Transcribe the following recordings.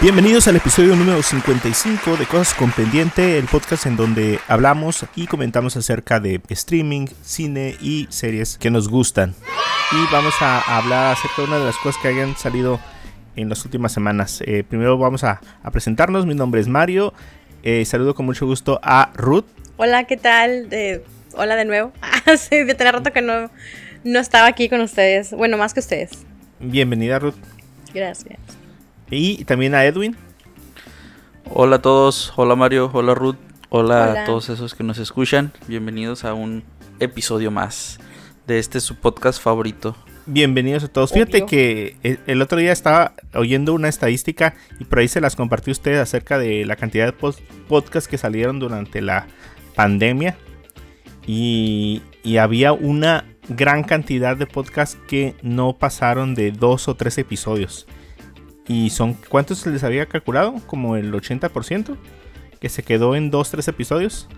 Bienvenidos al episodio número 55 de Cosas con Pendiente, el podcast en donde hablamos y comentamos acerca de streaming, cine y series que nos gustan. Y vamos a hablar acerca de una de las cosas que hayan salido en las últimas semanas. Eh, primero vamos a, a presentarnos, mi nombre es Mario. Eh, saludo con mucho gusto a Ruth. Hola, ¿qué tal? Eh, hola de nuevo. Ah, sí, de tener rato que no, no estaba aquí con ustedes. Bueno, más que ustedes. Bienvenida Ruth. Gracias. Y también a Edwin. Hola a todos, hola Mario, hola Ruth, hola, Hola. a todos esos que nos escuchan. Bienvenidos a un episodio más de este su podcast favorito. Bienvenidos a todos. Fíjate que el, el otro día estaba oyendo una estadística y por ahí se las compartió usted acerca de la cantidad de podcasts que salieron durante la pandemia. Y, y había una gran cantidad de podcasts que no pasaron de dos o tres episodios. Y son, ¿cuántos se les había calculado? Como el 80%. Que se quedó en dos, tres episodios.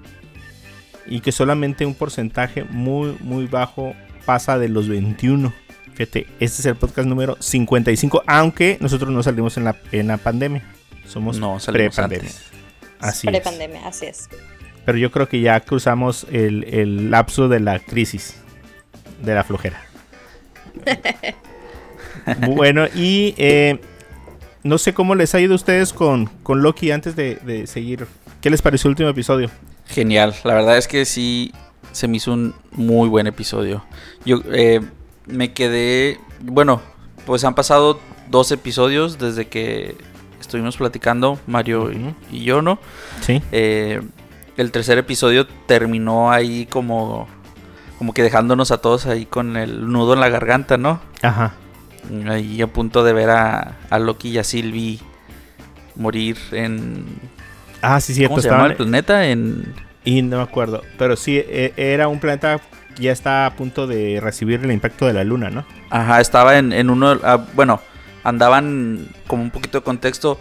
Y que solamente un porcentaje muy, muy bajo pasa de los 21. Fíjate, este es el podcast número 55, aunque nosotros no salimos en la, en la pandemia. Somos No, pre-pandemia. Así es. Prepandemia, así es. Pero yo creo que ya cruzamos el, el lapso de la crisis, de la flojera. bueno, y eh, no sé cómo les ha ido a ustedes con, con Loki antes de, de seguir. ¿Qué les pareció el último episodio? Genial, la verdad es que sí se me hizo un muy buen episodio. Yo eh, me quedé, bueno, pues han pasado dos episodios desde que estuvimos platicando Mario y yo, ¿no? Sí. Eh, el tercer episodio terminó ahí como, como que dejándonos a todos ahí con el nudo en la garganta, ¿no? Ajá. Ahí a punto de ver a, a Loki y a Sylvie morir en... Ah, sí, cierto. ¿Cómo se llama el planeta? En... Y no me acuerdo. Pero sí, e- era un planeta que ya está a punto de recibir el impacto de la luna, ¿no? Ajá, estaba en, en uno... ah, bueno, andaban como un poquito de contexto.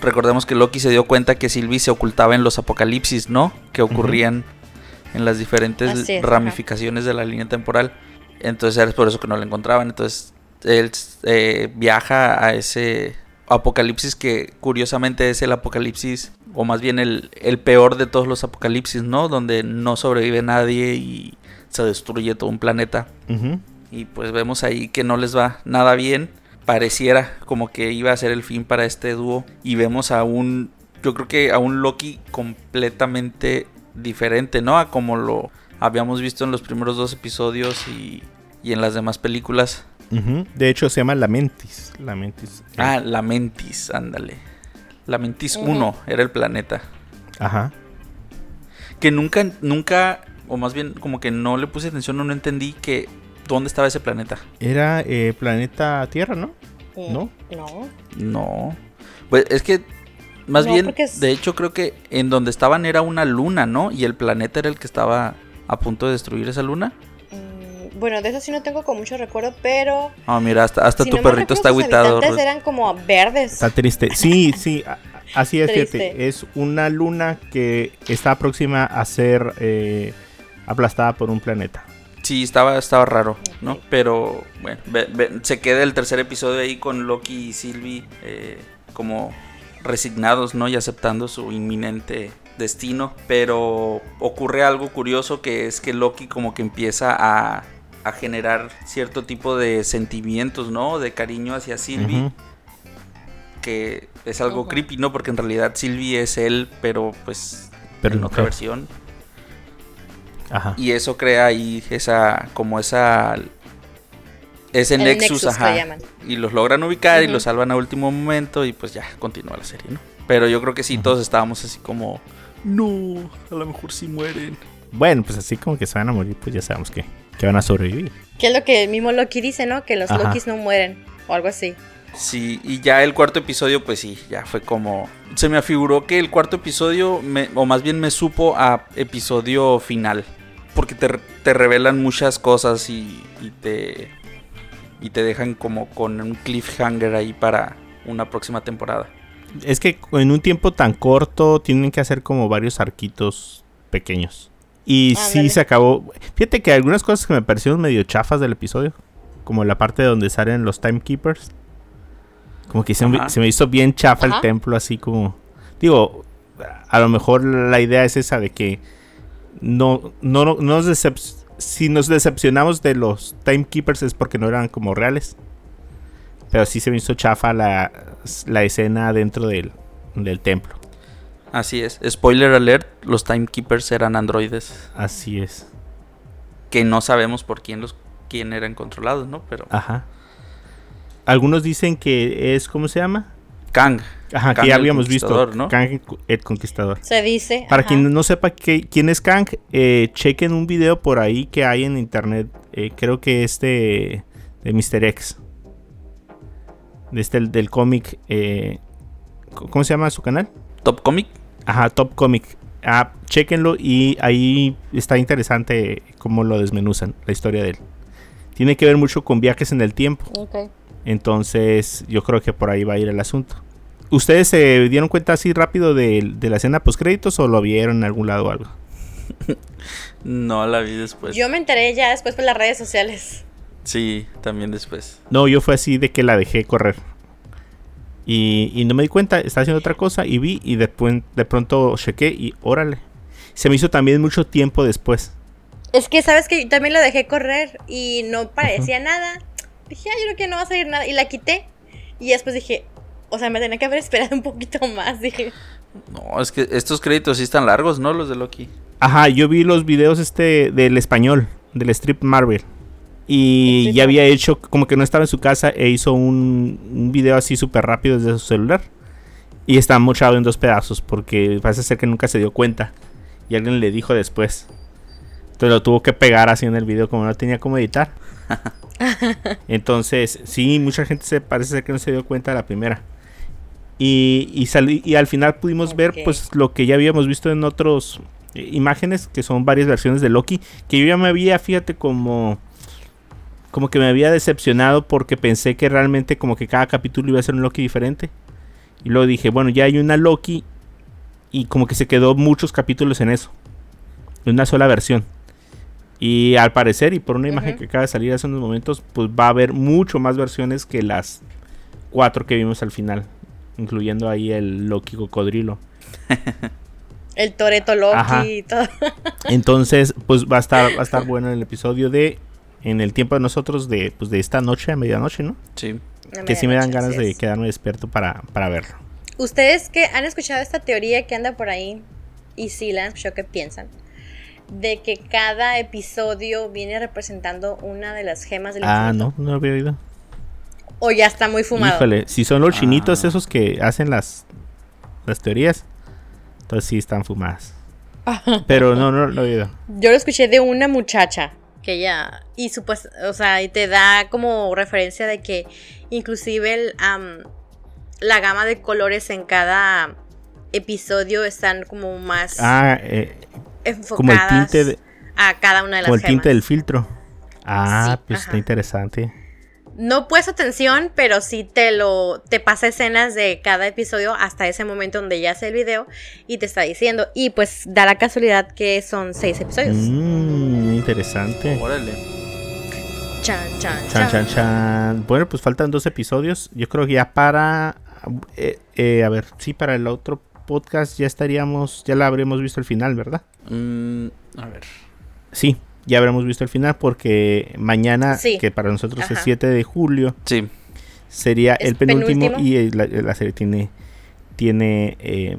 Recordemos que Loki se dio cuenta que Sylvie se ocultaba en los apocalipsis, ¿no? Que ocurrían en las diferentes ajá. ramificaciones de la línea temporal. Entonces era por eso que no la encontraban. Entonces él eh, viaja a ese apocalipsis que curiosamente es el apocalipsis, o más bien el, el peor de todos los apocalipsis, ¿no? Donde no sobrevive nadie y se destruye todo un planeta. Y pues vemos ahí que no les va nada bien. Pareciera como que iba a ser el fin para este dúo. Y vemos a un, yo creo que a un Loki completamente diferente, ¿no? A como lo habíamos visto en los primeros dos episodios y, y en las demás películas. De hecho, se llama Lamentis. Lamentis. Ah, Lamentis, ándale. Lamentis. 1 era el planeta. Ajá. Que nunca, nunca, o más bien como que no le puse atención o no entendí que dónde estaba ese planeta. Era eh, planeta Tierra, ¿no? Mm, ¿No? No. No. Pues es que más No, bien, es- de hecho creo que en donde estaban era una luna, ¿no? Y el planeta era el que estaba a punto de destruir esa luna. Mm, bueno, de eso sí no tengo con mucho recuerdo, pero. Ah, mira, hasta, hasta si tu no perrito está habitantes Ruth. eran como verdes. Está triste. Sí, sí. a- Así es, fíjate. Triste. Es una luna que está próxima a ser eh, aplastada por un planeta. Sí, estaba, estaba raro, ¿no? Pero bueno, ve- ve- se queda el tercer episodio ahí con Loki y Sylvie eh, como resignados, ¿no? Y aceptando su inminente destino. Pero ocurre algo curioso que es que Loki como que empieza a, a generar cierto tipo de sentimientos, ¿no? De cariño hacia Sylvie. Que es algo creepy, ¿no? Porque en realidad Sylvie es él, pero pues Pero en no otra creo. versión. Ajá. Y eso crea ahí esa, como esa, ese El nexus, nexus, ajá. Y los logran ubicar y los salvan a último momento y pues ya continúa la serie, ¿no? Pero yo creo que sí, todos estábamos así como, no, a lo mejor sí mueren. Bueno, pues así como que se van a morir, pues ya sabemos que, que van a sobrevivir. Que es lo que el mismo Loki dice, ¿no? Que los Ajá. Lokis no mueren. O algo así. Sí, y ya el cuarto episodio, pues sí, ya fue como... Se me afiguró que el cuarto episodio, me- o más bien me supo a episodio final. Porque te, te revelan muchas cosas y, y te... Y te dejan como con un cliffhanger ahí para una próxima temporada. Es que en un tiempo tan corto tienen que hacer como varios arquitos pequeños. Y sí se acabó. Fíjate que algunas cosas que me parecieron medio chafas del episodio, como la parte donde salen los timekeepers, como que se, me- Ajá. se me hizo bien chafa el templo, así como. Digo, a lo mejor la idea es esa de que no, no, no nos decep- si nos decepcionamos de los timekeepers es porque no eran como reales. Pero sí se me hizo chafa la, la escena dentro del, del templo. Así es. Spoiler alert, los timekeepers eran androides Así es. que no sabemos por quién los quién eran controlados, ¿no? Pero Ajá. Algunos dicen que es, ¿cómo se llama? Kang. Ajá, Kang que ya el habíamos visto. Kang el Conquistador. Se dice. Para ajá. quien no sepa que- quién es Kang, eh, chequen un video por ahí que hay en internet. eh, creo que es de, de Mr. X. De este, del cómic. eh, ¿Cómo se llama su canal? Top Comic. Ajá, Top Comic. Ah, chequenlo y ahí está interesante cómo lo desmenuzan, la historia de él. Tiene que ver mucho con viajes en el tiempo. Entonces, yo creo que por ahí va a ir el asunto. ¿Ustedes se dieron cuenta así rápido de, de la escena post créditos o lo vieron en algún lado o algo? No la vi después. Yo me enteré ya después por las redes sociales. Sí, también después. No, yo fue así de que la dejé correr. Y, y no me di cuenta, estaba haciendo otra cosa y vi y después de pronto chequé y órale. Se me hizo también mucho tiempo después. Es que, ¿sabes que Yo también lo dejé correr y no parecía nada. Dije, ah, yo creo que no va a salir nada. Y la quité. Y después dije, o sea, me tenía que haber esperado un poquito más. Dije, No, es que estos créditos sí están largos, ¿no? Los de Loki. Ajá, yo vi los videos este del español, del strip Marvel. Y ya había hecho, como que no estaba en su casa e hizo un, un video así súper rápido desde su celular. Y está mochado en dos pedazos porque parece ser que nunca se dio cuenta. Y alguien le dijo después. Entonces lo tuvo que pegar así en el video como no tenía cómo editar. Entonces, sí, mucha gente se parece ser que no se dio cuenta de la primera. Y, y, salí- y al final pudimos ver pues lo que ya habíamos visto en otros eh, imágenes, que son varias versiones de Loki, que yo ya me había, fíjate, como como que me había decepcionado porque pensé que realmente como que cada capítulo iba a ser un Loki diferente. Y luego dije, bueno, ya hay una Loki y como que se quedó muchos capítulos en eso. En una sola versión. Y al parecer, y por una imagen que acaba de salir hace unos momentos, pues va a haber mucho más versiones que las cuatro que vimos al final. Incluyendo ahí el Loki cocodrilo. el Toreto Loki Ajá. y todo. Entonces, pues va a estar, va a estar bueno el episodio de En el tiempo de nosotros de, pues, de esta noche a medianoche, ¿no? Sí. Que sí me dan ganas de es. quedarme despierto para, para verlo. Ustedes que han escuchado esta teoría que anda por ahí, y si la han escuchado, ¿qué piensan? De que cada episodio viene representando una de las gemas del Ah, infinito. no, no lo había oído. O ya está muy fumado. Híjole, si son los chinitos Ah. esos que hacen las, las teorías, entonces sí están fumadas. Pero no, no lo he oído. Yo lo escuché de una muchacha que ella y supuest, o sea, y te da como referencia de que inclusive el, la gama de colores en cada episodio están como más Ah, eh, enfocadas como el tinte de- a cada una de las como el gemas. tinte del filtro. Ah, Sí, pues ajá. está interesante. No puesto atención, pero sí te lo te pasa escenas de cada episodio hasta ese momento donde ya hace el video y te está diciendo y pues da la casualidad que son seis episodios. Mmm, interesante. Órale. Chan, chan, Chan, chan, chan. Bueno, pues faltan dos episodios. Yo creo que ya para. eh, eh, a ver, sí, para el otro podcast ya estaríamos. Ya la habremos visto el final, ¿verdad? Mm, a ver. Sí, ya habremos visto el final porque mañana, Sí. que para nosotros es Ajá. 7 de julio, Sí. sería Es el penúltimo, penúltimo. y la, la serie tiene. Tiene. eh,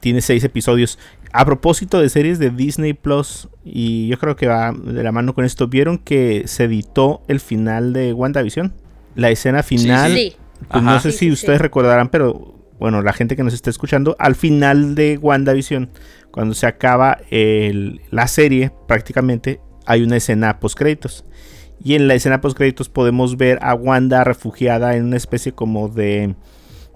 tiene seis episodios. A propósito de series de Disney Plus, y yo creo que va de la mano con esto, ¿vieron que se editó el final de WandaVision? La escena final. Sí. Pues no sé Sí, si sí, ustedes sí. recordarán, pero bueno, la gente que nos está escuchando, al final de WandaVision, cuando se acaba el- la serie, prácticamente hay una escena post créditos. Y en la escena post créditos podemos ver a Wanda refugiada en una especie como de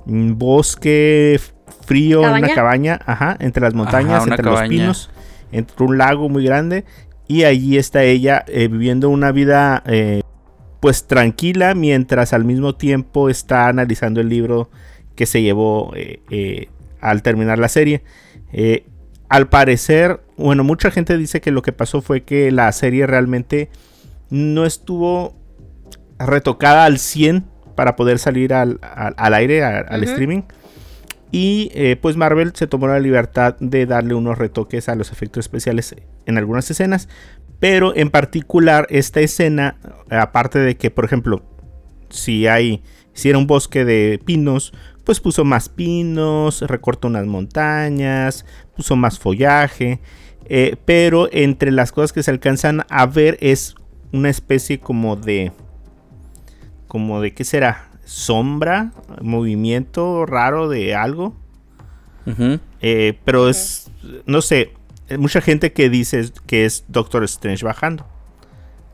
mm, bosque frío, en una ¿Cabaña? cabaña, ajá, entre las montañas, entre cabaña. los pinos, entre un lago muy grande. Y allí está ella eh, viviendo una vida eh, pues tranquila mientras al mismo tiempo está analizando el libro que se llevó eh, eh, al terminar la serie. Eh, al parecer, bueno, mucha gente dice que lo que pasó fue que la serie realmente no estuvo retocada al 100 para poder salir al, aire, al streaming. Y eh, pues Marvel se tomó la libertad de darle unos retoques a los efectos especiales en algunas escenas. Pero en particular esta escena, aparte de que, por ejemplo, si hay, si era un bosque de pinos, pues puso más pinos, recortó unas montañas, puso más follaje. Eh, pero entre las cosas que se alcanzan a ver es una especie como de... Como de, ¿qué será? Sombra, movimiento raro de algo. Eh, pero es, no sé, mucha gente que dice que es Doctor Strange bajando.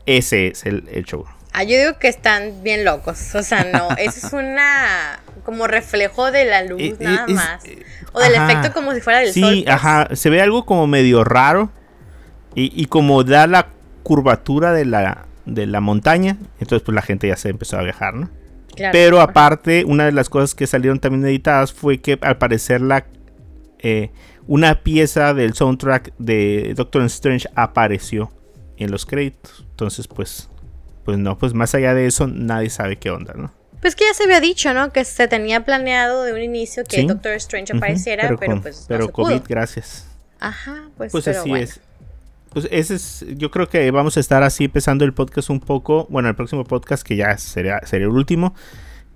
Ese es el, show. Ah, yo digo que están bien locos. O sea, no, eso es una como reflejo de la luz eh, nada más. O del efecto como si fuera del sol. Sí, pues. ajá. Se ve algo como medio raro. Y, y, como da la curvatura de la, de la montaña. Entonces, pues la gente ya se empezó a viajar, ¿no? Pero aparte, una de las cosas que salieron también editadas fue que al parecer la eh, una pieza del soundtrack de Doctor Strange apareció en los créditos. Entonces, pues, pues no, pues más allá de eso, nadie sabe qué onda, ¿no? Pues que ya se había dicho, ¿no? Que se tenía planeado de un inicio que Doctor Strange apareciera, pero, pues. Pero COVID, gracias. Ajá, pues. Pues así es pues ese es, yo creo que vamos a estar así empezando el podcast un poco, bueno, el próximo podcast que ya sería, sería el último,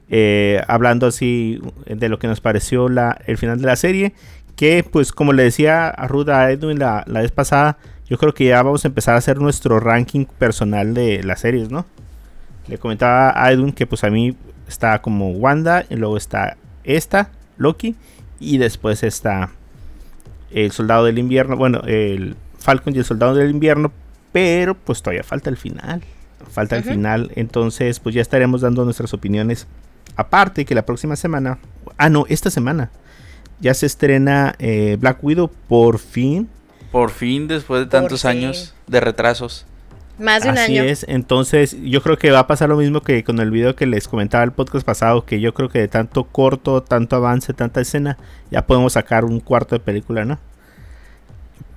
eh, hablando así de lo que nos pareció la, el final de la serie, que pues como le decía a Ruda Edwin la, la vez pasada, yo creo que ya vamos a empezar a hacer nuestro ranking personal de las series, ¿no? Le comentaba a Edwin que pues a mí está como Wanda, y luego está esta, Loki, y después está el Soldado del Invierno, bueno, el Falcon y el Soldado del Invierno, pero pues todavía falta el final. Falta el final, entonces pues ya estaremos dando nuestras opiniones. Aparte que la próxima semana, ah no, esta semana ya se estrena eh, Black Widow por fin. Por fin, después de tantos años de retrasos. Más de un Así es, entonces yo creo que va a pasar lo mismo que con el video que les comentaba el podcast pasado, que yo creo que de tanto corto, tanto avance, tanta escena, ya podemos sacar un cuarto de película, ¿no?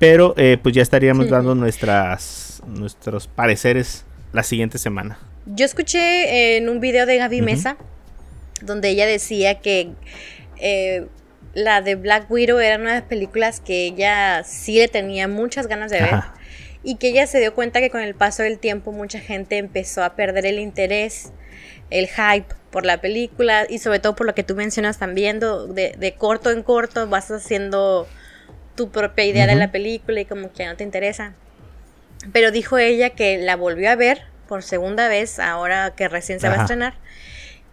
Pero eh, pues ya estaríamos dando nuestras, nuestros pareceres la siguiente semana. Yo escuché en un video de Gaby Mesa, donde ella decía que eh, la de Black Widow era una de las películas que ella sí le tenía muchas ganas de ver. Y que ella se dio cuenta que con el paso del tiempo mucha gente empezó a perder el interés, el hype por la película y sobre todo por lo que tú mencionas también, de, de corto en corto vas haciendo tu propia idea de la película y como que no te interesa. Pero dijo ella que la volvió a ver por segunda vez, ahora que recién se va a estrenar.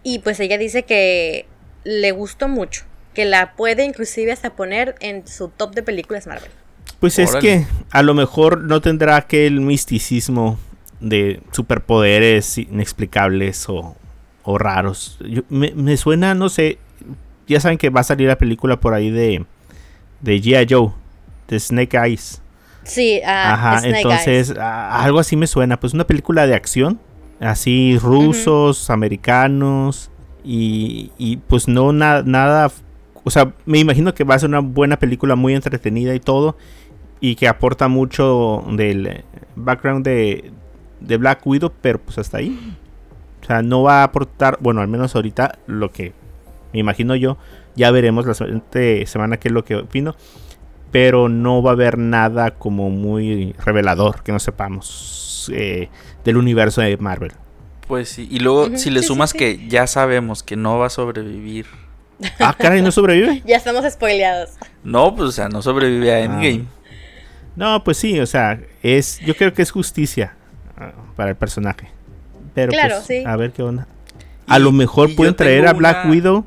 Y pues ella dice que le gustó mucho, que la puede inclusive hasta poner en su top de películas Marvel. Pues es que a lo mejor no tendrá aquel misticismo de superpoderes inexplicables o, raros. me, me, suena, no sé, ya saben que va a salir la película por ahí de de G.I. Joe, de Snake Eyes. Sí, ah, Ajá, entonces algo así me suena. Pues una película de acción, así rusos, americanos y, y, pues no nada, o sea, me imagino que va a ser una buena película muy entretenida y todo y que aporta mucho del background de, de Black Widow, pero pues hasta ahí. O sea, no va a aportar, bueno, al menos ahorita lo que me imagino yo, ya veremos la siguiente semana qué es lo que opino. Pero no va a haber nada como muy revelador que no sepamos eh, del universo de Marvel. Pues sí, y luego si le sumas que ya sabemos que no va a sobrevivir. Ah, caray, ¿no sobrevive? ya estamos spoileados. No, pues o sea, no sobrevive a ah. Endgame. No, pues sí, o sea, es yo creo que es justicia ah, para el personaje. Pero claro, pues, sí. a ver qué onda. A lo mejor pueden traer a Black Widow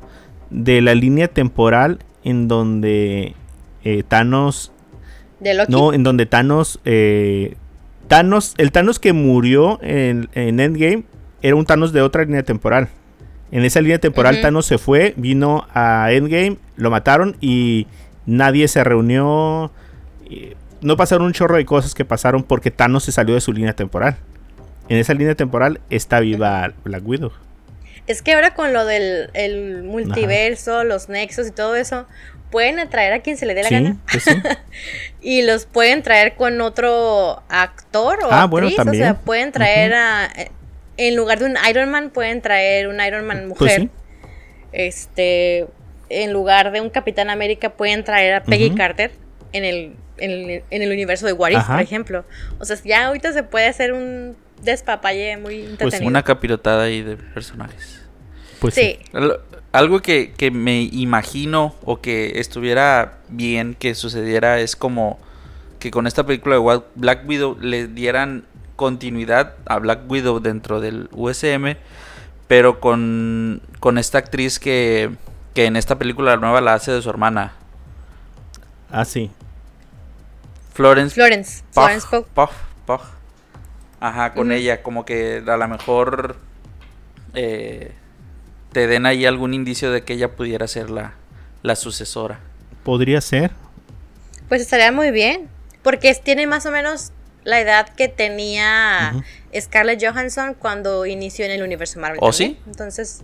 de la línea temporal en donde eh, Thanos... No, en donde Thanos... Eh, Thanos, el Thanos que murió en, Endgame era un Thanos de otra línea temporal. En esa línea temporal Thanos se fue, vino a Endgame, lo mataron y nadie se reunió. No pasaron un chorro de cosas que pasaron porque Thanos se salió de su línea temporal. En esa línea temporal está viva Black Widow. Es que ahora con lo del multiverso, los nexos y todo eso, pueden atraer a quien se le dé la Sí, gana. pues sí. Y los pueden traer con otro actor o Ah, bueno, actriz. O también. sea, pueden traer a. En lugar de un Iron Man, pueden traer un Iron Man mujer. Pues sí. Este. En lugar de un Capitán América, pueden traer a Peggy. Carter en el, en el, en el universo de What If, por ejemplo. O sea, ya ahorita se puede hacer un despapalle muy entretenido. Una capirotada ahí de personajes. Pues sí. sí. Al- Algo que, que me imagino o que estuviera bien que sucediera es como que con esta película de Black Widow le dieran continuidad a Black Widow dentro del USM, pero con, con esta actriz que, que en esta película nueva la hace de su hermana, Ah, sí. Florence Florence. Florence. Ajá, con ella, como que a lo mejor eh, te den ahí algún indicio de que ella pudiera ser la, la sucesora. Podría ser. Pues estaría muy bien. Porque tiene más o menos la edad que tenía. Scarlett Johansson cuando inició en el universo Marvel. ¿Oh, también. sí? Entonces,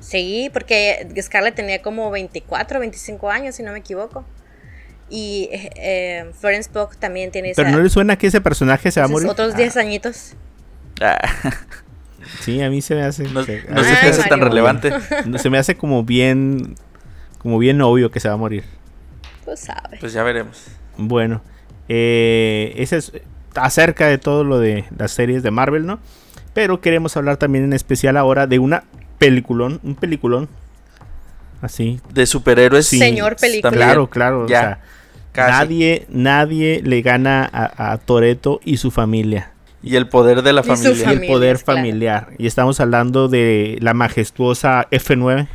sí, porque Scarlett tenía como 24, 25 años, si no me equivoco. Y eh, eh, Florence Pugh también tiene esa Pero no le suena que ese personaje se va a morir. otros 10 añitos. Ah, Sí, a mí se me hace. no que- no se Ay, hace tan relevante. No, Se me hace como bien. Como bien obvio que se va a morir. Tú sabes. Pues ya veremos. Bueno, eh, ese es acerca de todo lo de las series de Marvel, ¿no? Pero queremos hablar también en especial ahora de una peliculón, un peliculón. Así. De superhéroes. Sí, Señor película. Claro, claro. o Ya, sea, casi. nadie, nadie le gana a, a Toreto y su familia. Y el poder de la Y familia. Y el poder claro. familiar. Y estamos hablando de la majestuosa F9.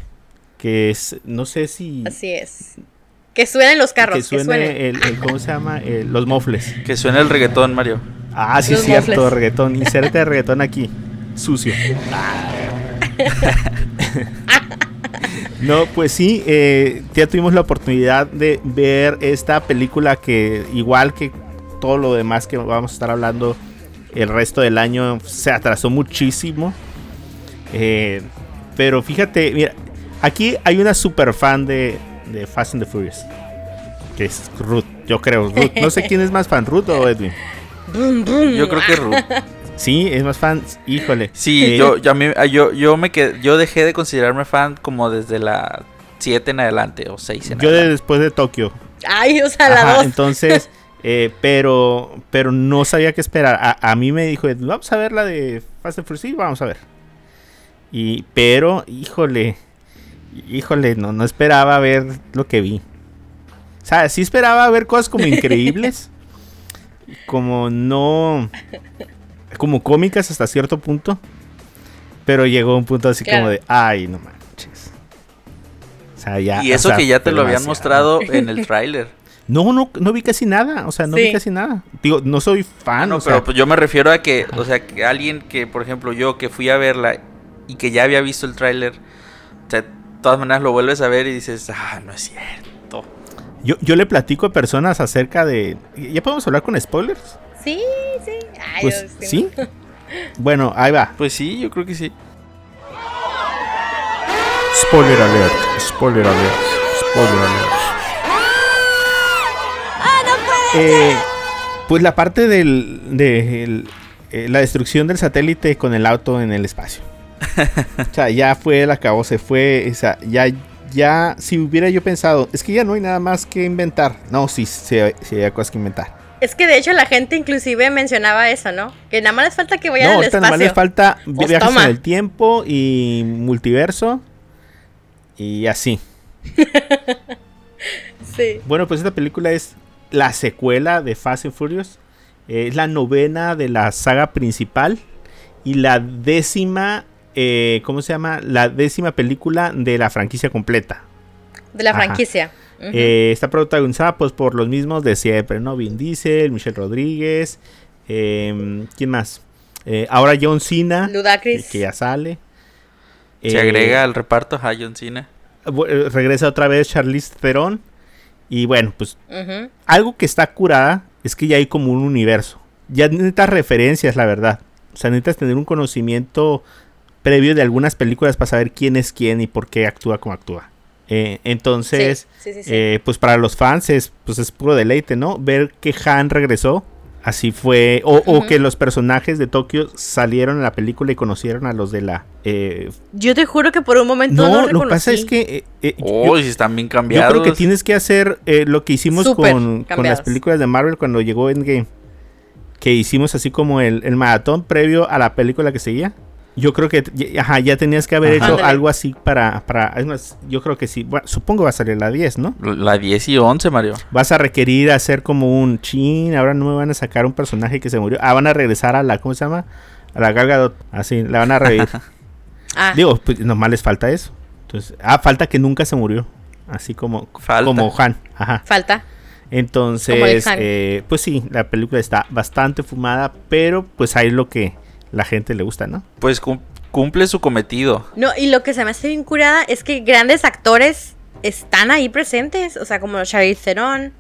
Que es, no sé si. Así es. Que suenen los carros, que que suene, suenen. El, el- ¿Cómo se llama? El- los mofles. Que suena el reggaetón, Mario. Ah, sí, Los cierto, mofles. reggaetón. Inserte de reggaetón aquí. Sucio. no, pues sí, eh, ya tuvimos la oportunidad de ver esta película que, igual que todo lo demás que vamos a estar hablando el resto del año, se atrasó muchísimo. Eh, pero fíjate, mira, aquí hay una super fan de, de Fast and the Furious. Que es Ruth, yo creo. Ruth. No sé quién es más fan, Ruth o Edwin. Yo creo que Ruth. Sí, es más fan. Híjole. Sí, Eh, yo, yo, a mí- yo, yo me quedé, yo dejé de considerarme fan como desde la 7 en adelante o 6 en Yo de adelante. después de Tokio. Ay, o sea, la Ajá, dos. entonces, eh, pero, pero no sabía qué esperar. A, a mí me dijo, vamos a ver la de Fast and Furious. Sí, vamos a ver. Y, pero, híjole, híjole, no, no esperaba ver lo que vi. O sea, sí esperaba ver cosas como increíbles, como no, como cómicas hasta cierto punto. Pero llegó un punto así Claro. como de, ay, no manches. O sea, ya. y o eso sea, que ya te lo habían demasiado. mostrado en el tráiler. No, no, no vi casi nada. O sea, no vi casi nada. Digo, no soy fan. no, o pero sea, pues yo me refiero a que, o sea, que alguien que, por ejemplo, yo que fui a verla y que ya había visto el tráiler, o sea, todas maneras lo vuelves a ver y dices, ah, no es cierto. yo, yo le platico a personas acerca de. ¿Ya podemos hablar con spoilers? Sí, sí. Ay, Pues sí. Bueno, ahí va. Pues sí, yo creo que sí. Spoiler alert. Spoiler alert. Spoiler alert. Eh, pues la parte del, de el- eh, la destrucción del satélite con el auto en el espacio. o sea, ya fue el acabó, se fue. O sea, ya, ya, si hubiera yo pensado, es que ya no hay nada más que inventar. No, sí, sí, sí hay cosas que inventar. Es que de hecho la gente inclusive mencionaba eso, ¿no? Que nada más les falta que vayan No, al ahorita nomás espacio. les falta Pues viajes toma. en el tiempo y multiverso. Y así. Sí. Bueno, pues esta película es la secuela de Fast and Furious. Eh, Es la novena de la saga principal. Y la décima. Eh, ¿Cómo se llama? La décima película de la franquicia completa. De la Ajá. franquicia. Eh, está protagonizada pues por los mismos de siempre, ¿no? Vin Diesel, Michelle Rodríguez. eh, ¿Quién más? Eh, ahora John Cena. Ludacris. Que, que ya sale. Se Eh, agrega al reparto a John Cena. regresa otra vez Charlize Theron. Y bueno, pues algo que está curada es que ya hay como un universo. Ya necesitas referencias, la verdad. O sea, necesitas tener un conocimiento previo de algunas películas para saber quién es quién y por qué actúa como actúa. Eh, entonces, Sí, sí, sí, sí. eh, pues para los fans es, pues es puro deleite, ¿no? Ver que Han regresó. Así fue. O, que los personajes de Tokio salieron en la película y conocieron a los de la. eh, Yo te juro que por un momento no, no, lo que pasa es que. eh, eh, yo- Oh, sí están bien yo, cambiados. creo que tienes que hacer eh, lo que hicimos con, con las películas de Marvel cuando llegó Endgame. Que hicimos así como el, el maratón previo a la película que seguía. Yo creo que ya- ajá, ya tenías que haber Ajá. hecho Ándale. algo así para, para. es más, yo creo que sí. Bueno, supongo va a salir la 10, ¿no? La 10 y 11, Mario. Vas a requerir hacer como un chin. Ahora no me van a sacar un personaje que se murió. Ah, van a regresar a la. ¿Cómo se llama? A la Gal Gadot. Así, la van a revivir. Ah, Digo, pues nomás les falta eso. Entonces, ah, falta que nunca se murió. Así como, Falta. como Han. Ajá. falta. Entonces, eh, pues sí, la película está bastante fumada, pero pues ahí es lo que la gente le gusta, ¿no? Pues cum- cumple su cometido. No, y lo que se me hace bien curada es que grandes actores están ahí presentes. O sea, como Charlize Theron,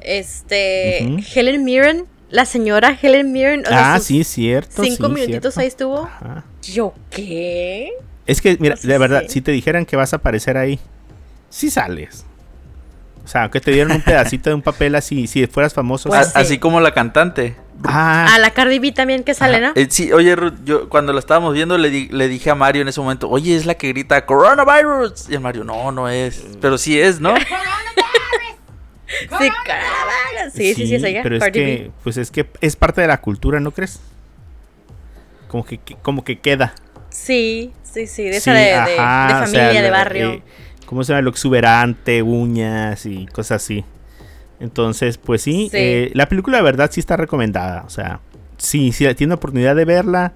este. Helen Mirren, la señora Helen Mirren. o sea, ah, sí, cierto. Cinco sí, minutitos cierto. ahí estuvo. Ajá. Yo, ¿qué? Es que, mira, de verdad, si te dijeran que vas a aparecer ahí, sí sales. O sea, aunque te dieran un pedacito de un papel así, si fueras famoso. Pues. Así como la cantante. Ah, A la Cardi B también que sale, ¿no? Eh, sí, oye, Ruth, yo cuando lo estábamos viendo le, di- le dije a Mario en ese momento, oye, es la que grita coronavirus. Y el Mario, no, no es. Pero sí es, ¿no? Sí, caravana. Sí, sí, sí, es ella. Pero es Cardi que, B. pues es que es parte de la cultura, ¿no crees? Como que, que- como que queda. Sí, sí, sí, de Sí, esa de, de- de ajá, o familia, sea, de la- barrio. eh, ¿Cómo se llama? Lo exuberante, uñas y cosas así. Entonces, pues sí, Sí. eh, la película de verdad sí está recomendada. O sea, sí, si tiene oportunidad de verla,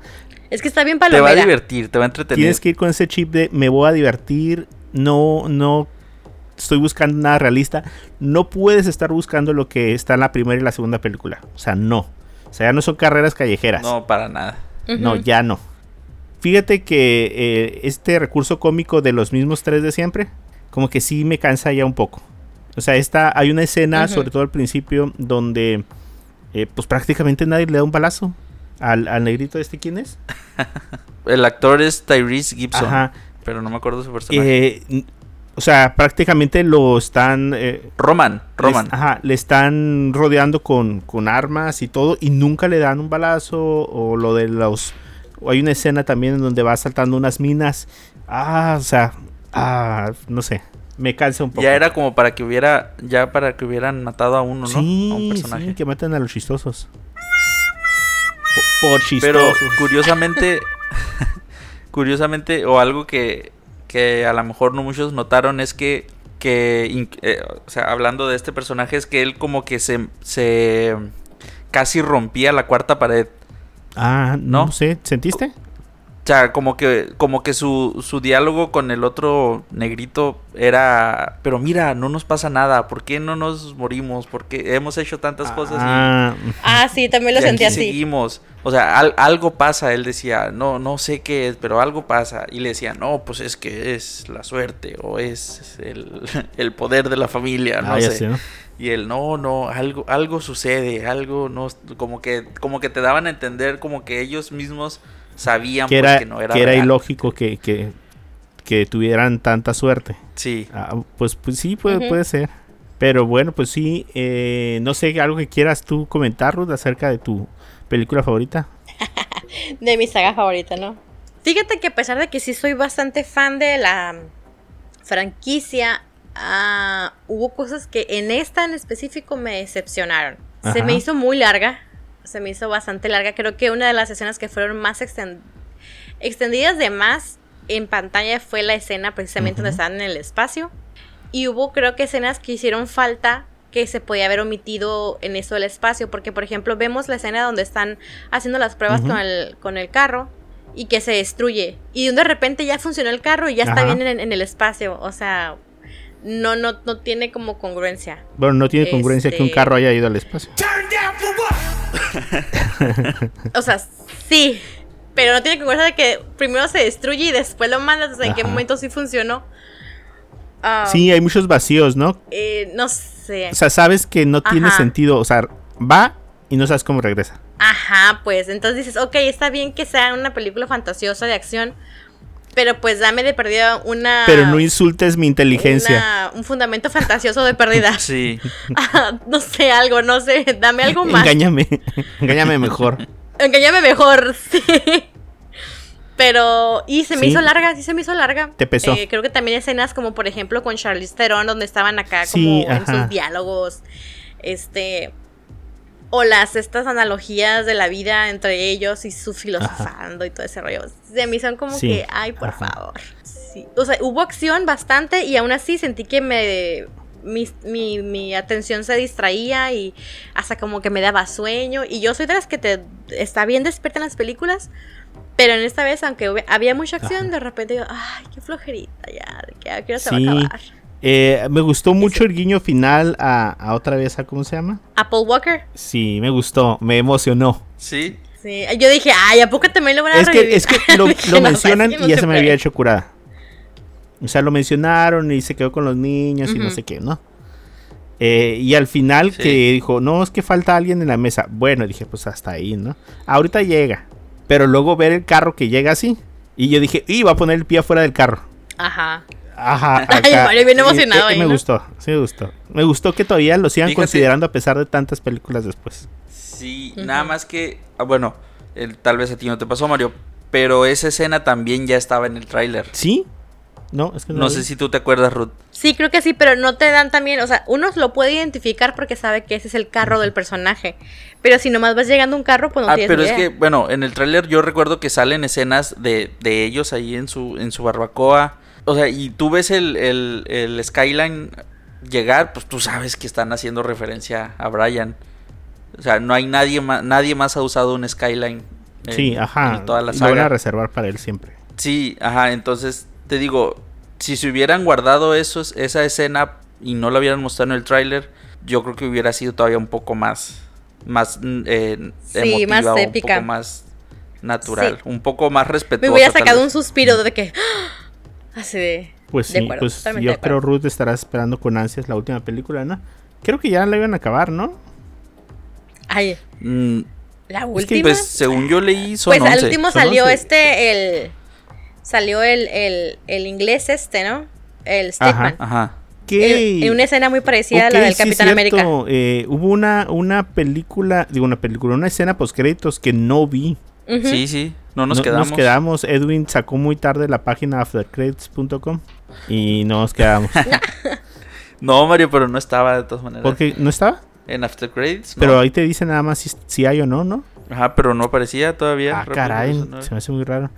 Es que está bien Te va a palomera. divertir, te va a entretener. tienes que ir con ese chip de me voy a divertir, no, no estoy buscando nada realista. No puedes estar buscando lo que está en la primera y la segunda película. O sea, no. O sea, ya no son carreras callejeras. No, para nada. No, ya no. Fíjate que eh, este recurso cómico de los mismos tres de siempre, como que sí me cansa ya un poco. O sea, esta, hay una escena, sobre todo al principio, donde eh, pues prácticamente nadie le da un balazo. Al, al negrito este, ¿quién es? El actor es Tyrese Gibson. Ajá. Pero no me acuerdo su personaje. Eh, o sea, prácticamente lo están... eh, Roman, Roman. Les, ajá, le están rodeando con, con armas y todo y nunca le dan un balazo o lo de los... o hay una escena también en donde va saltando unas minas. Ah, o sea, ah, no sé, me cansa un poco. Ya era como para que hubiera, ya para que hubieran matado a uno, ¿no? Sí, a un personaje. sí, que maten a los chistosos. Po- Por, Pero chistosos. curiosamente, curiosamente, o algo que, que a lo mejor no muchos notaron es que, que eh, o sea, hablando de este personaje, es que él como que se, se casi rompía la cuarta pared. Ah, no, ¿no? sé, ¿sentiste? O sea, como que, como que su, su diálogo con el otro negrito era, pero mira, no nos pasa nada, ¿por qué no nos morimos? ¿Por qué hemos hecho tantas cosas y- Ah, Ah, sí, también lo y sentí aquí así. seguimos. O sea, al- algo pasa, él decía, no, no sé qué es, pero algo pasa. Y le decía, no, pues es que es la suerte o es el, el poder de la familia, no ah, sé. Y él, no, no, algo, algo sucede, algo no, como que, como que te daban a entender como que ellos mismos sabían que pues, era, que no era que era real. ilógico que, que, que tuvieran tanta suerte. Sí. Ah, pues, pues sí, puede, puede ser. Pero bueno, pues sí, eh, no sé, algo que quieras tú comentar, Ruth, acerca de tu película favorita. De mi saga favorita, ¿no? Fíjate que a pesar de que sí soy bastante fan de la franquicia, ah, hubo cosas que en esta en específico me decepcionaron. Se me hizo muy larga, se me hizo bastante larga. Creo que una de las escenas que fueron más exten- extendidas de más en pantalla fue la escena precisamente donde estaban en el espacio. Y hubo creo que escenas que hicieron falta que se podía haber omitido en eso del espacio. Porque, por ejemplo, vemos la escena donde están haciendo las pruebas con, el, con el carro y que se destruye. Y de repente ya funcionó el carro y ya está bien en, en el espacio. O sea, no, no, no tiene como congruencia. Bueno, no tiene congruencia que un Este- carro haya ido al espacio. O sea, sí. Pero no tiene congruencia de que primero se destruye y después lo mandas. O sea, en qué momento sí funcionó. Ah, Sí, hay muchos vacíos, ¿no? eh, no sé. O sea, sabes que no tiene sentido. O sea, va y no sabes cómo regresa. Ajá, pues entonces dices, ok, está bien que sea una película fantasiosa de acción, Pero pues dame de perdida una. Pero no insultes mi inteligencia. una- un fundamento fantasioso de pérdida. Sí. no sé, algo, no sé. Dame algo más. Engáñame. Engáñame mejor. Engáñame mejor, sí. Pero, y se me Sí. hizo larga, sí se me hizo larga. Te pesó. Eh, creo que también escenas como, por ejemplo, con Charlize Theron, donde estaban acá Sí, como en sus diálogos. Este. O las, estas analogías de la vida entre ellos y su filosofando y todo ese rollo. Se me hicieron como Sí, que, ay, por ajá. favor. Sí. O sea, hubo acción bastante y aún así sentí que me. Mi, mi, mi atención se distraía y hasta como que me daba sueño. Y yo soy de las que te está bien despierta en las películas. Pero en esta vez, aunque había mucha acción, Ajá. de repente digo, ay, qué flojerita ya, de que ya quiero se Sí. va a acabar. Eh, me gustó mucho el guiño final a, a otra vez, ¿a cómo se llama? Apple Walker. Sí, me gustó, me emocionó. Sí. Sí, yo dije, ay, ¿a poco también lo van a Es que, es que lo, Dije, lo "No, mencionan no y ya se se me puede". había hecho curada. O sea, lo mencionaron y se quedó con los niños y no sé qué, ¿no? Eh, y al final Sí. que dijo, no, es que falta alguien en la mesa. Bueno, dije, pues hasta ahí, ¿no? Ahorita llega. Pero luego ver el carro que llega así. Y yo dije, y va a poner el pie afuera del carro. Ajá. Ajá. Ay, acá. Mario, bien emocionado ahí, me ¿no? gustó, sí me gustó. Me gustó que todavía lo sigan Fíjate. considerando a pesar de tantas películas después. Sí, nada más que, ah, bueno, el- tal vez a ti no te pasó, Mario, pero esa escena también ya estaba en el tráiler. ¿Sí? No, es que no, sé si tú te acuerdas, Ruth. Sí, creo que sí, pero no te dan también, o sea, uno lo puede identificar porque sabe que ese es el carro del personaje. Pero si nomás vas llegando a un carro, pues no ah, tienes pero ni es que, idea. bueno, en el tráiler yo recuerdo que salen escenas de, de ellos ahí en su, en su barbacoa. O sea, y tú ves el, el, el skyline llegar, pues tú sabes que están haciendo referencia a Brian. O sea, no hay nadie más, nadie más ha usado un skyline. en- Sí, ajá. en toda la Lo van a saga. reservar para él siempre. Sí, ajá, entonces te digo, si se hubieran guardado esos, esa escena y no la hubieran mostrado en el tráiler, yo creo que hubiera sido todavía un poco más, más mm, eh, Sí, emotiva, más épica. un poco más natural, Sí. un poco más respetuosa. Me hubiera sacado un suspiro de que. Así de. Pues De sí, acuerdo, pues totalmente yo de creo acuerdo. Ruth estará esperando con ansias la última película, ¿no? Creo que ya la iban a acabar, ¿no? Ay, Mm, la que, última. pues según yo leí, son Pues al 11. último son salió 11. este, el. Salió el, el, el inglés este, ¿no? El Statement. Ajá. ¿Qué? En, una escena muy parecida a la del sí, Capitán América. cierto. Eh, hubo una, una película, digo una película, una escena post créditos que no vi. Sí, sí, no nos No- quedamos. Nos quedamos. Edwin sacó muy tarde la página aftercredits.com y nos quedamos. No, Mario, pero no estaba de todas maneras. Porque no estaba, En After Credits, no. pero ahí te dice nada más si, si hay o no, ¿no? Ajá, pero no aparecía todavía. Ah, caray, se me hace muy raro.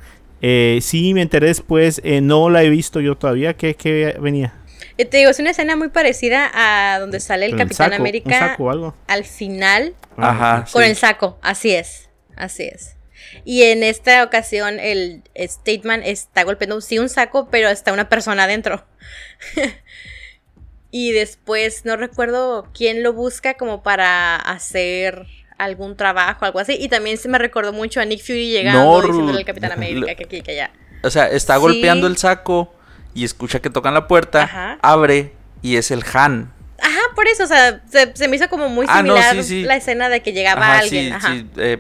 Eh, sí, me enteré después. eh, no la he visto yo todavía. ¿Qué, qué venía? Y te digo, es una escena muy parecida a donde sale el Capitán saco, América ¿Un saco o algo? al final Ajá. con sí. el saco. Así es, así es. Y en esta ocasión el Statement está golpeando sí un saco, pero está una persona adentro. y después no recuerdo quién lo busca como para hacer algún trabajo, algo así. Y también se me recordó mucho a Nick Fury llegando No, diciéndole al Capitán América que aquí, que allá. O sea, está Sí. golpeando el saco y escucha que tocan la puerta, Ajá. abre y es el Han. Ajá, por eso, o sea, se, se me hizo como muy Ah, no, similar sí, sí. la escena de que llegaba Ajá, alguien. Ajá. sí, eh,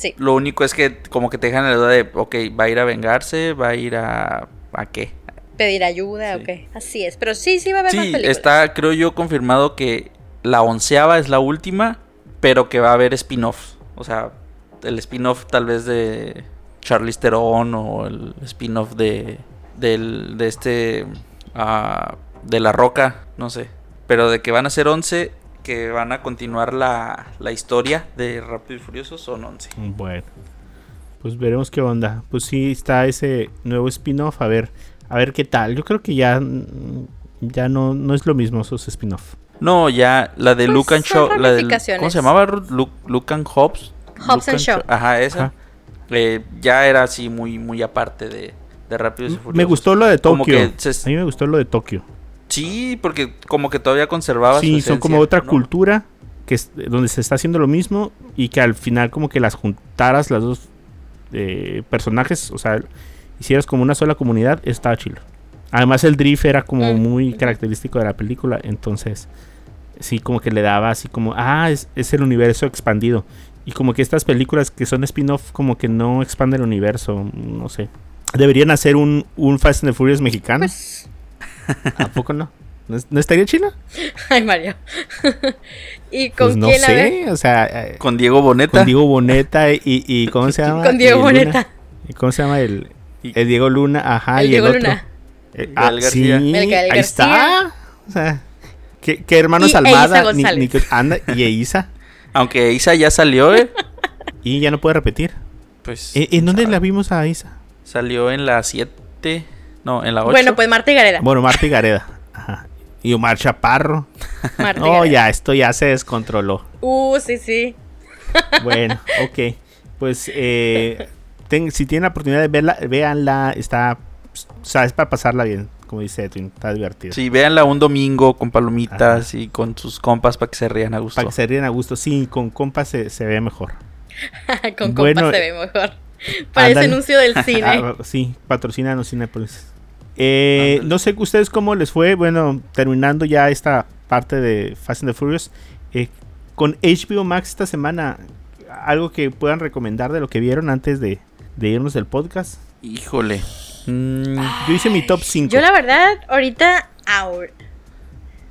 Sí. lo único es que como que te dejan la duda de, ok, ¿va a ir a vengarse? ¿Va a ir a... ¿A qué? Pedir ayuda, Sí. ok. Así es. Pero sí, sí va a haber más Sí, películas. está, creo yo, confirmado que la onceava es la última, pero que va a haber spin-off. O sea, el spin-off tal vez de Charlize Theron o el spin-off de, del, de este... ah, de La Roca, no sé. Pero de que van a ser 11, que van a continuar la, la historia de Rápido y Furioso, son 11. Bueno, pues veremos qué onda. Pues sí, está ese nuevo spin-off. A ver, a ver qué tal. Yo creo que ya, mm, ya no, no es lo mismo esos spin-off. No, ya la de Pues Luke and Shaw, la ramificaciones. ¿cómo se llamaba? Luke, Luke and Hobbs. Hobbs and Shaw. Ajá, esa. Ajá. Eh, ya era así muy muy aparte de, de Rápidos y Furiosos. Me gustó lo de Como Tokio. que se- A mí me gustó lo de Tokio. Sí, porque como que todavía conservaba su Sí, son como otra ¿no? cultura que es- donde se está haciendo lo mismo y que al final como que las juntaras las dos eh, personajes, o sea, hicieras como una sola comunidad, estaba chido. Además el drift era como Mm, muy característico de la película, entonces sí como que le daba así como, ah, es, es el universo expandido. Y como que estas películas que son spin-off como que no expanden el universo, no sé. Deberían hacer un, un Fast and the Furious mexicano. Pues, ¿A poco no? ¿No, es- no estaría chido? ay, Mario. ¿Y con Pues no quién? Ver. sé, o sea, eh, Con Diego Boneta. con Diego Boneta y, y ¿cómo se llama? Con Diego Y Luna. Boneta. ¿Y cómo se llama el, el Diego Luna? Ajá, El y Diego el otro. Luna. Eh, Gael ah, sí, El ahí está. O sea, que, que hermanos Y Almada, ni, González. ni que- anda, y Eiza, Aunque Isa ya salió, ¿eh? y ya no puede repetir. Pues. ¿En, en dónde la vimos a Eiza? Salió en la 7. No, en la 8. Bueno, pues Marta y Gareda. Bueno, Marta y Gareda. Ajá. Y Omar Chaparro. Marta No, Gareda. ya, esto ya se descontroló. Uh, sí, sí. Bueno, ok. Pues eh, ten- si tienen la oportunidad de verla, véanla. Está, sabes, para pasarla bien, como dice Edwin. Está divertido. Sí, véanla un domingo con palomitas y con sus compas para que se rían a gusto. Para que se ríen a gusto. Sí, con compas se, se ve mejor. con Bueno, compas se ve mejor. Parece ándale. anuncio del cine. Ah, sí, patrocinan Cinepolis. Eh, no sé ustedes cómo les fue. Bueno, terminando ya esta parte de Fast and the Furious. eh, con HBO Max esta semana, algo que puedan recomendar de lo que vieron antes de, de irnos del podcast. Híjole. Mm, Yo hice mi top 5. Yo la verdad, ahorita, ahor-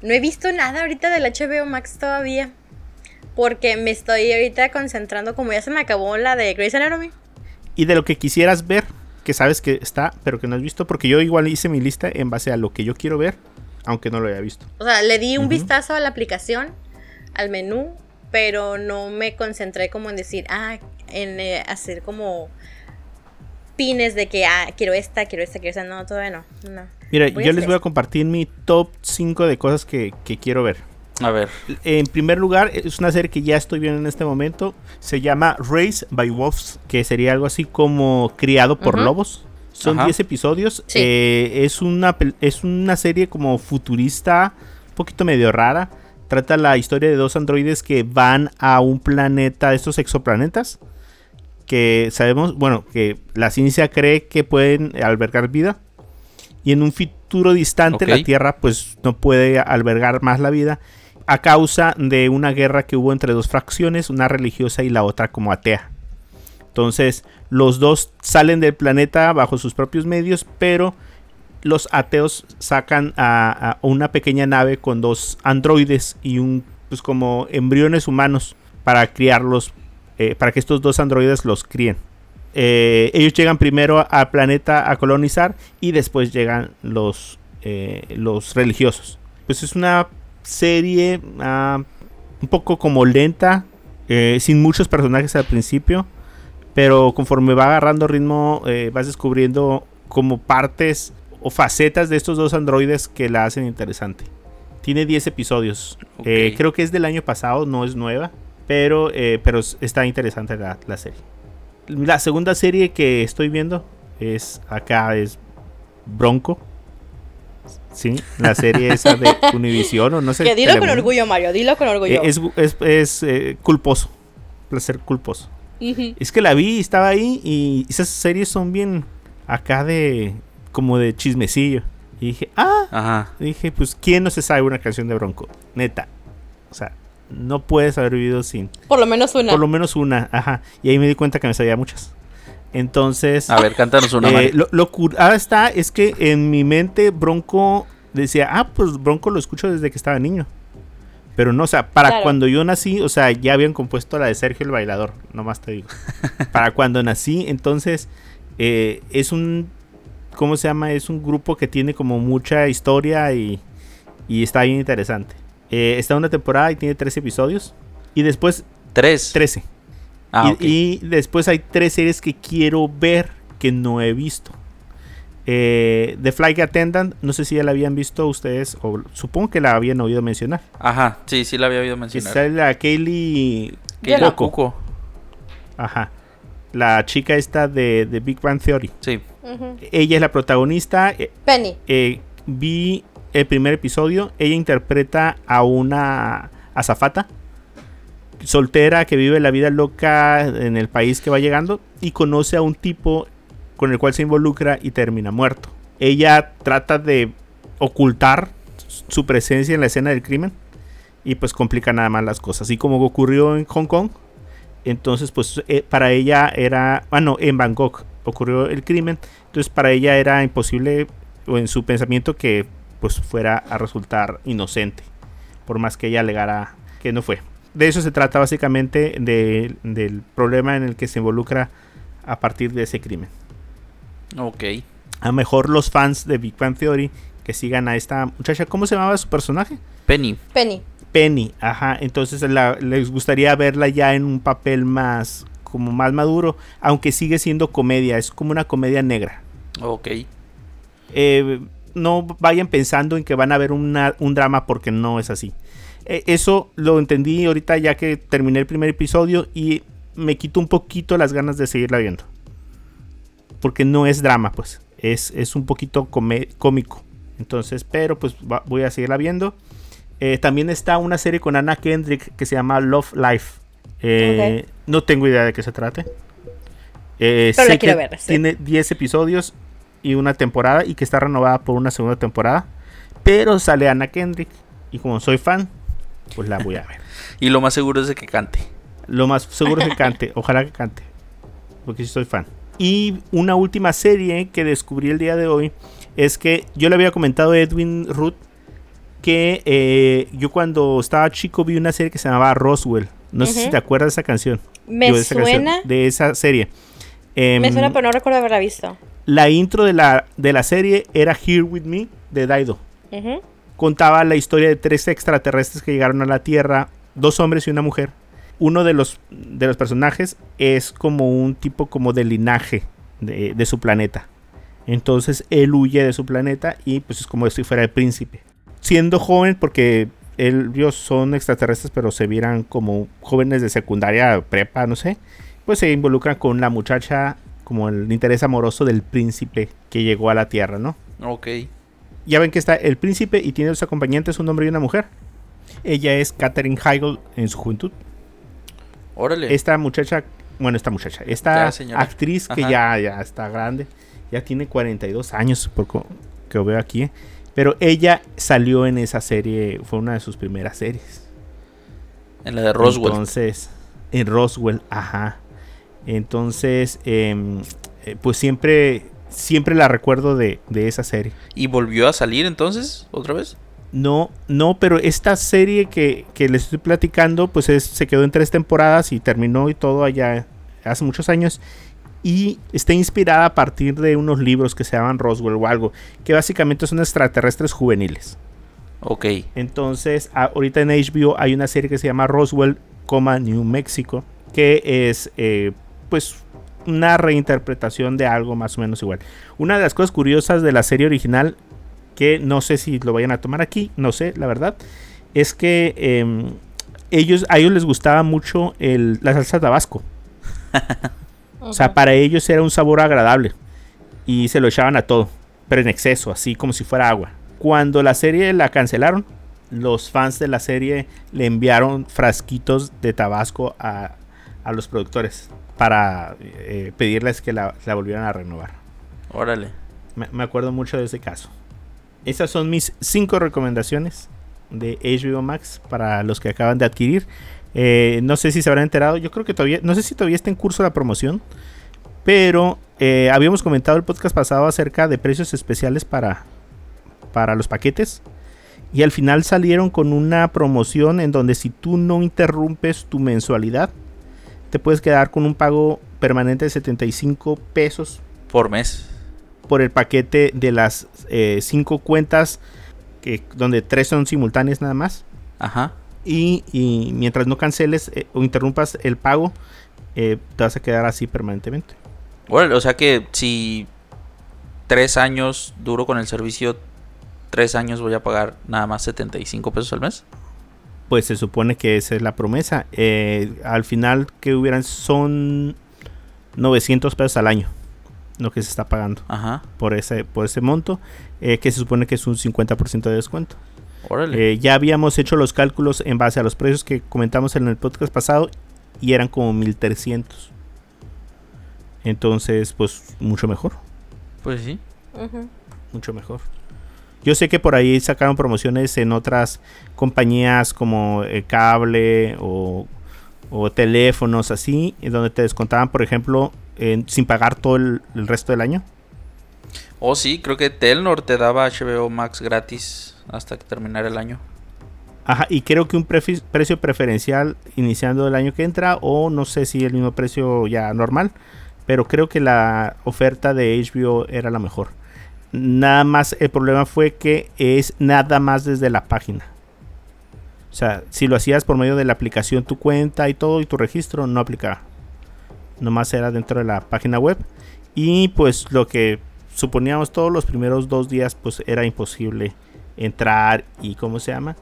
no he visto nada ahorita del HBO Max todavía. Porque me estoy ahorita concentrando, como ya se me acabó la de Grey's Anatomy. Y de lo que quisieras ver, que sabes que está, pero que no has visto. Porque yo igual hice mi lista en base a lo que yo quiero ver, aunque no lo haya visto. O sea, le di un vistazo a la aplicación, al menú, pero no me concentré como en decir, ah, en eh, hacer como pines de que, ah, quiero esta, quiero esta, quiero esta. No, todavía no. no. Mira, Voy yo les voy a compartir mi top 5 de cosas que, que quiero ver. A ver. En primer lugar, es una serie que ya estoy viendo en este momento. Se llama Race by Wolves, que sería algo así como criado por lobos. Son Ajá. 10 episodios. Sí. Eh, es, una, es una serie como futurista, un poquito medio rara. Trata la historia de dos androides que van a un planeta, estos exoplanetas. Que sabemos, bueno, que la ciencia cree que pueden albergar vida. Y en un futuro distante la Tierra pues no puede albergar más la vida a causa de una guerra que hubo entre dos fracciones, una religiosa y la otra como atea. Entonces, los dos salen del planeta bajo sus propios medios, pero los ateos sacan a, una pequeña nave con dos androides y un pues como embriones humanos para criarlos, eh, para que estos dos androides los críen. Eh, ellos llegan primero al planeta a colonizar y después llegan los, eh, los religiosos. Pues es una serie ah, un poco como lenta, eh, sin muchos personajes al principio, pero conforme va agarrando ritmo eh, vas descubriendo como partes o facetas de estos dos androides que la hacen interesante. Tiene 10 episodios. Eh, creo que es del año pasado, no es nueva, pero, pero está interesante la, la serie. La segunda serie que estoy viendo es acá es Bronco. Sí, la serie esa de Univision o no sé. Que dilo con orgullo, Mario, dilo con orgullo. Eh, Es, es, es, eh, culposo. Placer culposo. Es que la vi, estaba ahí y esas series son bien acá de como de chismecillo. Y dije, ah, Ajá. dije, pues quién no se sabe una canción de Bronco, neta. O sea, no puedes haber vivido sin Por lo menos una. por lo menos una, ajá. Y ahí me di cuenta que me sabía muchas. Entonces, A ver, cántanos una eh, lo, lo curada está es que en mi mente Bronco decía, ah, pues Bronco lo escucho desde que estaba niño. Pero no, o sea, para Claro. cuando yo nací, o sea, ya habían compuesto la de Sergio el Bailador, nomás te digo. para cuando nací, entonces, eh, es un, ¿cómo se llama? Es un grupo que tiene como mucha historia y, y está bien interesante. Eh, está una temporada y tiene 13 episodios. Y después Tres. 13. Ah, y, después hay tres series que quiero ver que no he visto. Eh, The Flight Attendant, no sé si ya la habían visto ustedes, o supongo que la habían oído mencionar. Ajá, sí, sí la había oído mencionar. sale la Kaylee Cuoco. Cuco. Ajá. La chica esta de, de Big Bang Theory. Sí. Ella es la protagonista. eh, Penny. eh, vi el primer episodio. Ella interpreta a una azafata soltera que vive la vida loca en el país que va llegando y conoce a un tipo con el cual se involucra y termina muerto. Ella trata de ocultar su presencia en la escena del crimen y pues complica nada más las cosas. Así como ocurrió en Hong Kong, entonces pues eh, para ella era, bueno, en Bangkok, ocurrió el crimen. Entonces para ella era imposible, o en su pensamiento, que pues fuera a resultar inocente, por más que ella alegara que no fue. De eso se trata básicamente de- del problema en el que se involucra a partir de ese crimen. Ok. A lo mejor los fans de Big Bang Theory que sigan a esta muchacha, ¿cómo se llamaba su personaje? Penny. Penny. Penny, ajá, entonces la- les gustaría verla ya en un papel más como más maduro, aunque sigue siendo comedia, es como una comedia negra. Ok. Eh, no vayan pensando en que van a ver una- un drama porque no es así. Eh, eso lo entendí ahorita ya que terminé el primer episodio y me quito un poquito las ganas de seguirla viendo. Porque no es drama, pues. Es, es un poquito come- cómico. Entonces, pero pues va- voy a seguirla viendo. Eh, también está una serie con Anna Kendrick que se llama Love Life. Eh, No tengo idea de qué se trate. Eh, Pero la sé quiero que ver, sí. Tiene 10 episodios y una temporada y que está renovada por una segunda temporada. Pero sale Anna Kendrick y como soy fan, pues la voy a ver. Y lo más seguro es de que cante. Lo más seguro es que cante, ojalá que cante, porque sí soy fan. Y una última serie que descubrí el día de hoy es que yo le había comentado a Edwin Ruth que eh, yo cuando estaba chico vi una serie que se llamaba Roswell. No sé si te acuerdas de esa canción. Me Digo, de esa canción, suena. de esa serie. Me Em, suena, pero no recuerdo haberla visto. La intro de la, de la serie era Here With Me de Daido. Ujú. Contaba la historia de tres extraterrestres que llegaron a la Tierra, dos hombres y una mujer. Uno de los, de los personajes es como un tipo como de linaje de, de su planeta. Entonces él huye de su planeta y pues es como si fuera el príncipe. Siendo joven, porque ellos son extraterrestres, pero se vieran como jóvenes de secundaria, prepa, no sé, pues se involucran con la muchacha como el interés amoroso del príncipe que llegó a la Tierra, ¿no? Ok. Ya ven que está el príncipe y tiene dos acompañantes, un hombre y una mujer. Ella es Katherine Heigl en su juventud. Órale. Esta muchacha, bueno, esta muchacha, esta Ya, actriz que ya, ya está grande, ya tiene 42 años, por que veo aquí. ¿eh? Pero ella salió en esa serie, fue una de sus primeras series. En la de Roswell. Entonces, en Roswell, ajá. Entonces, em, eh, pues siempre, siempre la recuerdo de, de esa serie. ¿Y volvió a salir entonces? ¿Otra vez? No, no, pero esta serie que, que les estoy platicando, pues es- se quedó en tres temporadas y terminó y todo allá hace muchos años. Y está inspirada a partir de unos libros que se llaman Roswell o algo, que básicamente son extraterrestres juveniles. Ok. Entonces, a- ahorita en HBO hay una serie que se llama Roswell, New Mexico, que es eh, pues una reinterpretación de algo más o menos igual. Una de las cosas curiosas de la serie original, que no sé si lo vayan a tomar aquí, no sé, la verdad, es que em, ellos, a ellos les gustaba mucho el- la salsa tabasco. O sea, para ellos era un sabor agradable. Y se lo echaban a todo. Pero en exceso, así como si fuera agua. Cuando la serie la cancelaron, los fans de la serie le enviaron frasquitos de tabasco a, a los productores. Para eh, pedirles que la, la volvieran a renovar. Órale. Me, me acuerdo mucho de ese caso. Esas son mis cinco recomendaciones de HBO Max para los que acaban de adquirir. Eh, no sé si se habrán enterado. Yo creo que todavía, no sé si todavía está en curso la promoción. Pero eh, habíamos comentado el podcast pasado acerca de precios especiales para, para los paquetes. Y al final salieron con una promoción en donde si tú no interrumpes tu mensualidad, te puedes quedar con un pago permanente de 75 pesos Por mes. por el paquete de las eh, cinco cuentas, que, donde tres son simultáneas nada más. Ajá. Y, y mientras no canceles eh, o interrumpas el pago, eh, te vas a quedar así permanentemente. O sea que si tres años duro con el servicio, tres años voy a pagar nada más 75 pesos al mes. Pues se supone que esa es la promesa. Eh, al final que hubieran son 900 pesos al año lo que se está pagando Ajá. por ese, por ese monto, eh, que se supone que es un 50% de descuento. Órale. Eh, ya habíamos hecho los cálculos en base a los precios que comentamos en el podcast pasado y eran como 1300. Entonces, pues mucho mejor, pues sí. Mucho mejor. Yo sé que por ahí sacaron promociones en otras compañías como eh, cable o, o teléfonos así, donde te descontaban, por ejemplo, sin pagar todo el, el resto del año. O sí, creo que Telnor te daba HBO Max gratis hasta que terminara el año. Ajá, y creo que un prefi- precio preferencial iniciando el año que entra, o no sé si el mismo precio ya normal, pero creo que la oferta de HBO era la mejor. Nada más, el problema fue que es nada más desde la página. O sea, si lo hacías por medio de la aplicación, tu cuenta y todo, y tu registro, no aplicaba. Nomás era dentro de la página web. Y pues lo que suponíamos todos los primeros dos días, pues era imposible entrar y, ¿cómo se llama?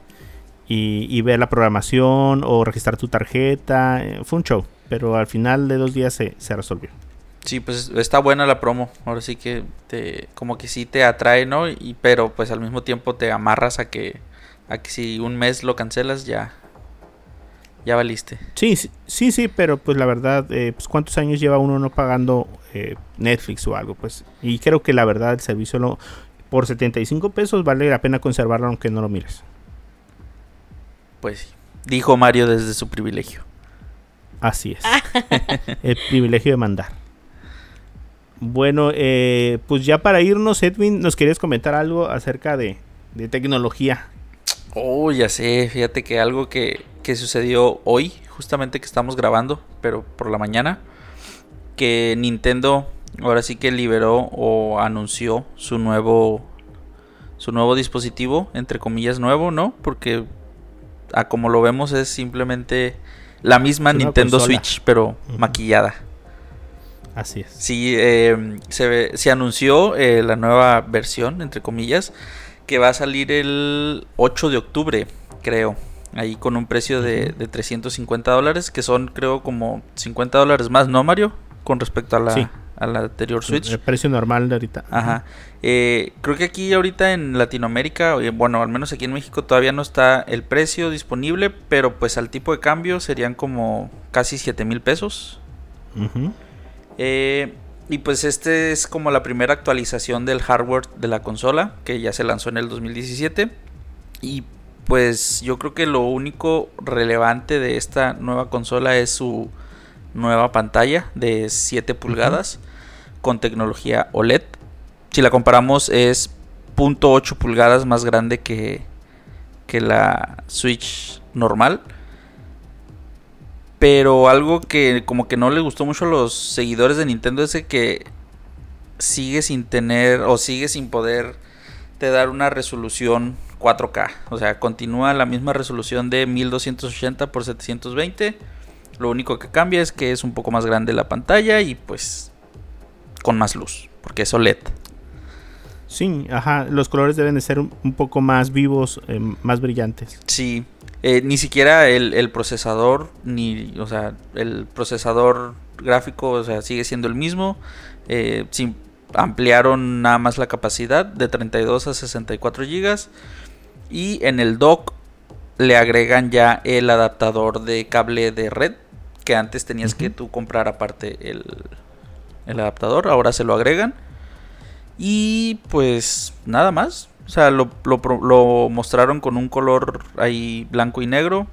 y, ver la programación o registrar tu tarjeta. Fue un show, pero al final de dos días se, se resolvió. Sí, pues está buena la promo. Ahora sí que te, como que sí te atrae, ¿no? Y, pero pues al mismo tiempo te amarras a que, a que si un mes lo cancelas ya, ya valiste. Sí, sí, sí, pero pues la verdad, eh, pues cuántos años lleva uno no pagando eh, Netflix o algo, pues. Y creo que la verdad el servicio lo, por 75 pesos vale la pena conservarlo aunque no lo mires. Pues sí. Dijo Mario desde su privilegio. Así es. el privilegio de mandar. Bueno, eh, pues ya para irnos, Edwin, ¿nos querías comentar algo acerca de, de tecnología? Oh, ya sé, fíjate que algo que, que sucedió hoy, justamente que estamos grabando, pero por la mañana, que Nintendo ahora sí que liberó o anunció su nuevo su nuevo dispositivo, entre comillas nuevo, ¿no? Porque a como lo vemos es simplemente la misma Nintendo consola. Switch, pero maquillada. Así es. Sí, eh, se, se anunció eh, la nueva versión, entre comillas, que va a salir el 8 de octubre, creo. Ahí con un precio de, de 350 dólares, que son creo como 50 dólares más, ¿no, Mario? Con respecto a la, Sí. a la anterior Switch. El precio normal de ahorita. Ajá. Eh, creo que aquí ahorita en Latinoamérica, bueno, al menos aquí en México todavía no está el precio disponible, pero pues al tipo de cambio serían como casi 7 mil pesos. Ujú. Eh, y pues este es como la primera actualización del hardware de la consola, que ya se lanzó en el 2017. Y pues yo creo que lo único relevante de esta nueva consola es su nueva pantalla de 7 pulgadas con tecnología OLED. Si la comparamos es 0.8 pulgadas más grande que, que la Switch normal. Pero algo que como que no le gustó mucho a los seguidores de Nintendo es que sigue sin tener o sigue sin poder te dar una resolución 4K. O sea, continúa la misma resolución de 1280 x 720. Lo único que cambia es que es un poco más grande la pantalla y pues con más luz, porque es OLED. Sí, ajá. Los colores deben de ser un, un poco más vivos, eh, más brillantes. Sí, eh, ni siquiera el, el procesador, ni, o sea, el procesador gráfico, o sea, sigue siendo el mismo. Eh, sí, ampliaron nada más la capacidad de 32 a 64 gigas. Y en el dock le agregan ya el adaptador de cable de red, que antes tenías que tú comprar aparte el, el adaptador, ahora se lo agregan. Y pues nada más. O sea, lo, lo mostraron con un color ahí blanco y negro.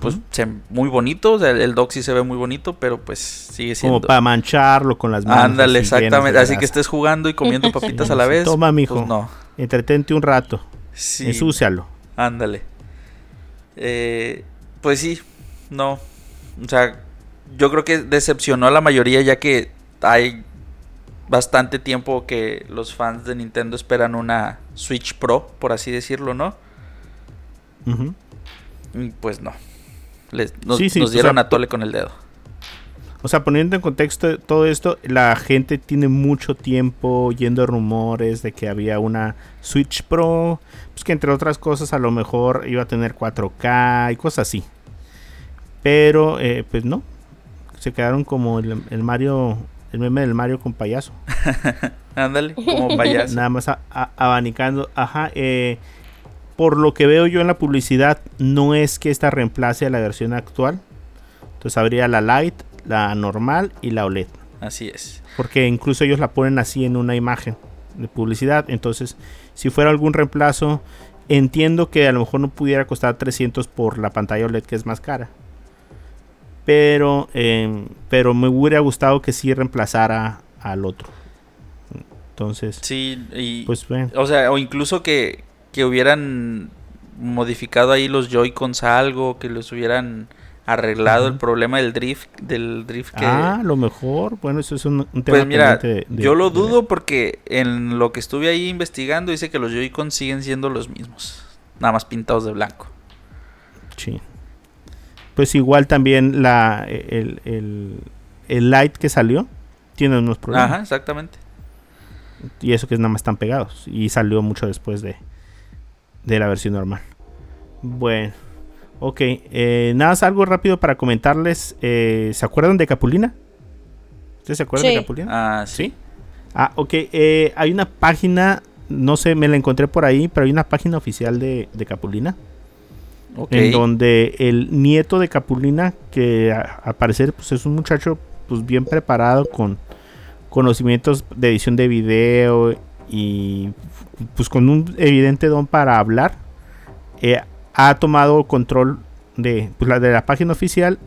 Pues se- muy bonito. O sea, el sí se ve muy bonito, pero pues sigue siendo. Como para mancharlo con las manos. Ándale, exactamente. Así que estés jugando y comiendo papitas a la vez. Toma, mijo. Pues no. Entretente un rato. Sí. Ensúcialo. Ándale. Eh, pues sí, no. O sea, yo creo que decepcionó a la mayoría ya que hay bastante tiempo que los fans de Nintendo esperan una Switch Pro, por así decirlo, ¿no? Y pues no. Les- nos, Sí, sí, nos o dieron sea, a tole con el dedo. O sea, poniendo en contexto todo esto, la gente tiene mucho tiempo oyendo rumores de que había una Switch Pro, pues que entre otras cosas a lo mejor iba a tener 4K y cosas así. Pero, eh, pues no. Se quedaron como el, el Mario, el meme del Mario con payaso. Ándale, como payaso. Nada más a- a- abanicando. Ajá. eh, por lo que veo yo en la publicidad, no es que esta reemplace a la versión actual. Entonces habría la Lite, la normal y la OLED. Así es. Porque incluso ellos la ponen así en una imagen de publicidad. Entonces, si fuera algún reemplazo, entiendo que a lo mejor no pudiera costar 300 por la pantalla OLED que es más cara. Pero, eh, pero me hubiera gustado que sí reemplazara al otro. Entonces, Sí, y. pues bueno. o sea, o incluso que, que hubieran modificado ahí los Joy-Cons a algo, que les hubieran arreglado el problema del drift, del drift que. Ah, lo mejor. Bueno, eso es un, un tema Pues mira, pendiente de- de- yo lo de- dudo porque en lo que estuve ahí investigando dice que los Joy-Con siguen siendo los mismos, nada más pintados de blanco. Sí. Pues igual también la el, el, el light que salió tiene unos problemas. Ajá, exactamente. Y eso que nada más están pegados. Y salió mucho después de, de la versión normal. Bueno. Ok. eh, nada más algo rápido para comentarles. eh, ¿Se acuerdan de Capulina? ¿Ustedes se acuerdan Sí. de Capulina? Ah, sí. ¿Sí? Ah, ok. eh, hay una página, no sé, me la encontré por ahí, pero hay una página oficial de, de Capulina. En donde el nieto de Capulina, que al parecer pues, es un muchacho pues bien preparado con conocimientos de edición de video y pues con un evidente don para hablar, eh, ha tomado control de, pues, la, de la página oficial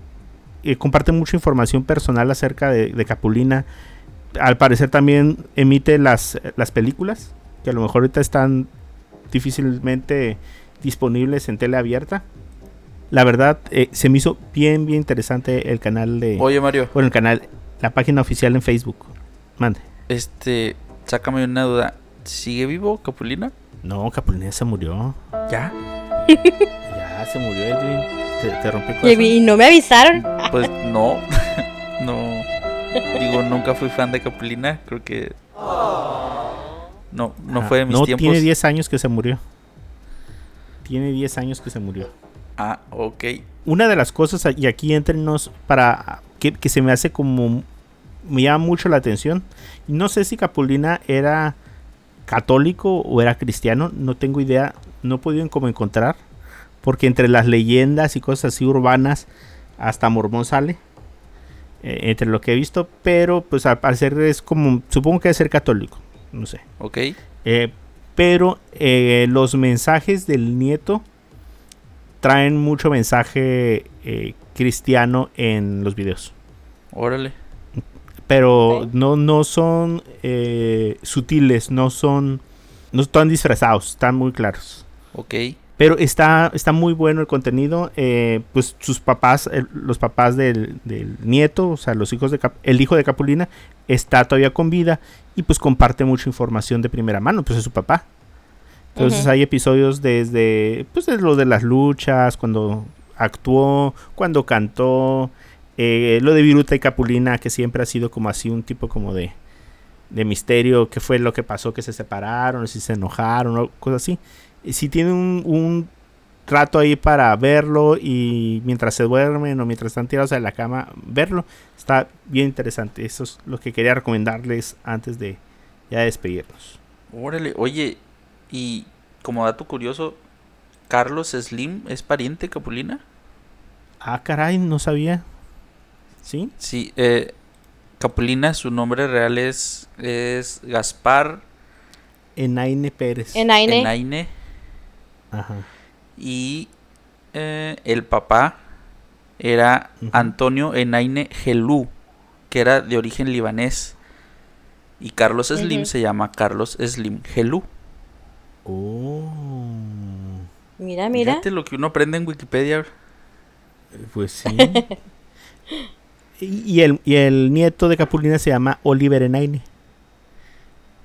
y comparte mucha información personal acerca de, de Capulina. Al parecer también emite las, las películas, que a lo mejor ahorita están difícilmente disponibles en tele abierta. La verdad, eh, se me hizo bien, bien interesante el canal de... Oye, Mario, Bueno, el canal, la página oficial en Facebook. Mande. este, sácame una duda. ¿Sigue vivo Capulina? No, Capulina se murió. ¿Ya? Ya se murió, Edwin. Te, te rompí el Y, no me avisaron. Pues no. no. Digo, nunca fui fan de Capulina. Creo que. No, no Ah, fue de mis no, tiempos. tiene 10 años que se murió. Tiene 10 años que se murió. Ah, ok. Una de las cosas, y aquí entrenos, para que, que se me hace como. Me llama mucho la atención. No sé si Capulina era católico o era cristiano, no tengo idea, no he podido como encontrar, porque entre las leyendas y cosas así urbanas, hasta Mormón sale, eh, entre lo que he visto, pero pues al parecer es como, supongo que debe ser católico, no sé. Ok. Eh, pero eh, los mensajes del nieto traen mucho mensaje eh, cristiano en los videos. Órale. Pero no, no son eh, sutiles, no son. No están disfrazados, están muy claros. Ok. Pero está, está muy bueno el contenido. eh, pues sus papás, el- los papás del, del nieto, o sea, los hijos de Cap- el hijo de Capulina, está todavía con vida y pues comparte mucha información de primera mano, pues es su papá. Entonces hay episodios desde, pues de lo de las luchas, cuando actuó, cuando cantó, eh, lo de Viruta y Capulina, que siempre ha sido como así un tipo como de, de misterio, qué fue lo que pasó, que se separaron, si se enojaron, o cosas así. Y si tienen un, un rato ahí para verlo y mientras se duermen o mientras están tirados en la cama, verlo, está bien interesante. Eso es lo que quería recomendarles antes de ya despedirnos. Órale. Oye, y como dato curioso, ¿Carlos Slim es pariente de Capulina? Ah, caray, no sabía. ¿Sí? Sí, eh, Capulina, su nombre real es, es Gaspar Enaine Pérez. Enaine. Enaine. Ajá. Y eh, el papá era. Antonio Enaine Gelú, que era de origen libanés. Y Carlos Slim se llama Carlos Slim Gelú. Oh. Mira, mira. Fíjate lo que uno aprende en Wikipedia. Pues sí. y, y el, y el nieto de Capulina se llama Oliver Enaine.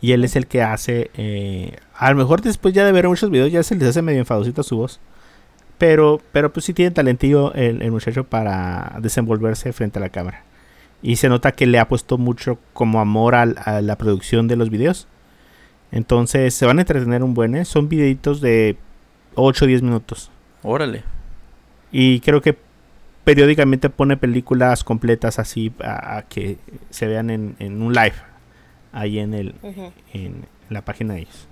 Y él es el que hace. eh, a lo mejor después ya de ver muchos videos ya se les hace medio enfadosita su voz. Pero, pero pues sí tiene talentillo el, el muchacho para desenvolverse frente a la cámara. Y se nota que le ha puesto mucho como amor a, la producción de los videos. Entonces se van a entretener un buen, ¿eh? Son videitos de 8 o 10 minutos. Órale. Y creo que periódicamente pone películas completas así a, a que se vean en, en un live. Ahí en, el, en la página de ellos.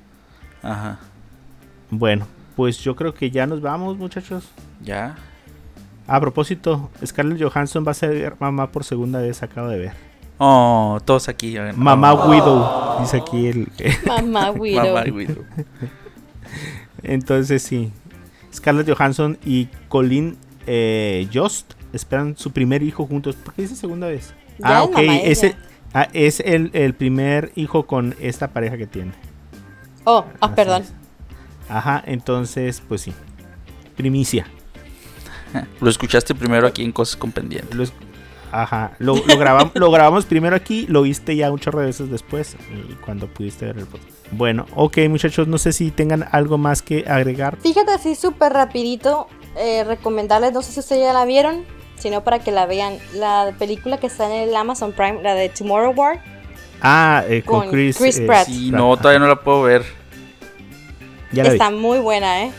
Ajá. Bueno, pues yo creo que ya nos vamos, muchachos. Ya. A propósito, Scarlett Johansson va a ser mamá por segunda vez, acabo de ver. Oh, todos aquí. oigan. Mamá Oh, Widow, dice aquí el. Mamá Widow. Mamá Widow. Entonces sí. Scarlett Johansson y Colin eh, Jost esperan su primer hijo juntos. ¿Por qué dice segunda vez? Ya ah, es ok. mamá Ese. Ah, es el, el primer hijo con esta pareja que tiene. Oh, ah, Así perdón. es. Ajá, entonces, pues sí. Primicia. Lo escuchaste primero aquí en Cosas con Pendiente. Lo Ajá, lo, lo, grabam- lo grabamos primero aquí, lo viste ya un chorro de veces después, y cuando pudiste ver el podcast. Bueno, ok muchachos, no sé si tengan algo más que agregar. Fíjate así súper rapidito, eh, recomendarles, no sé si ustedes ya la vieron, sino para que la vean, la película que está en el Amazon Prime, la de Tomorrow War. Ah, eh, con, Con Chris, Chris eh, Pratt. Sí, no, todavía no la puedo ver. Ya la vi. Está muy buena, ¿eh?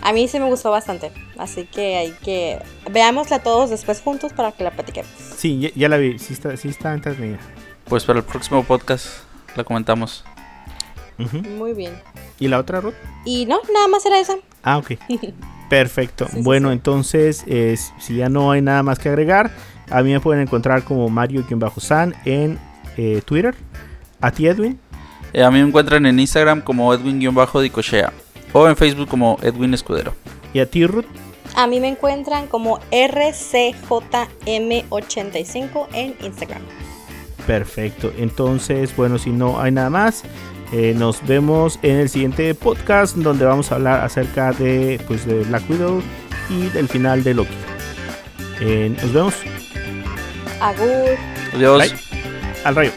A mí sí me gustó bastante, así que hay que... Veámosla todos después juntos para que la platiquemos. Sí, ya, ya la vi, sí está, sí está entretenida. Pues para el próximo podcast la comentamos. Muy bien. ¿Y la otra, Ruth? Y no, nada más era esa. Ah, ok. Perfecto. Bueno, sí. entonces, eh, si ya no hay nada más que agregar, a mí me pueden encontrar como Mario-San en eh, Twitter. A ti, Edwin. Eh, a mí me encuentran en Instagram como Edwin-Dicochea o en Facebook como Edwin Escudero. Y a ti, Ruth. A mí me encuentran como RCJM85 en Instagram. Perfecto. Entonces, bueno, si no hay nada más, eh, nos vemos en el siguiente podcast donde vamos a hablar acerca de, pues, de Black Widow y del final de Loki. Eh, nos vemos. Agur. Adiós. Bye. Al rayo.